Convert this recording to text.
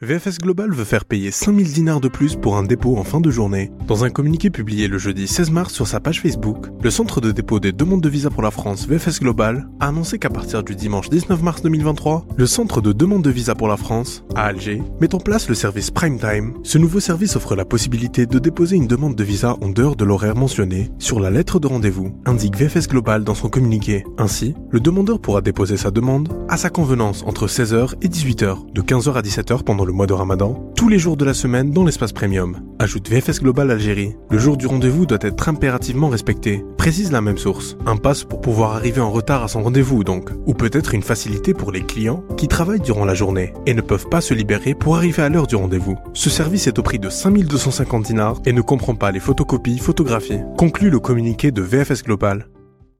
VFS Global veut faire payer 5000 dinars de plus pour un dépôt en fin de journée. Dans un communiqué publié le jeudi 16 mars sur sa page Facebook, le centre de dépôt des demandes de visa pour la France VFS Global a annoncé qu'à partir du dimanche 19 mars 2023, le centre de demande de visa pour la France, à Alger, met en place le service Prime Time. Ce nouveau service offre la possibilité de déposer une demande de visa en dehors de l'horaire mentionné sur la lettre de rendez-vous, indique VFS Global dans son communiqué. Ainsi, le demandeur pourra déposer sa demande à sa convenance entre 16h et 18h, de 15h à 17h pendant le mois de Ramadan, tous les jours de la semaine dans l'espace premium. Ajoute VFS Global Algérie. Le jour du rendez-vous doit être impérativement respecté. Précise la même source. Un pass pour pouvoir arriver en retard à son rendez-vous donc. Ou peut-être une facilité pour les clients qui travaillent durant la journée et ne peuvent pas se libérer pour arriver à l'heure du rendez-vous. Ce service est au prix de 5250 dinars et ne comprend pas les photocopies, photographies. Conclut le communiqué de VFS Global.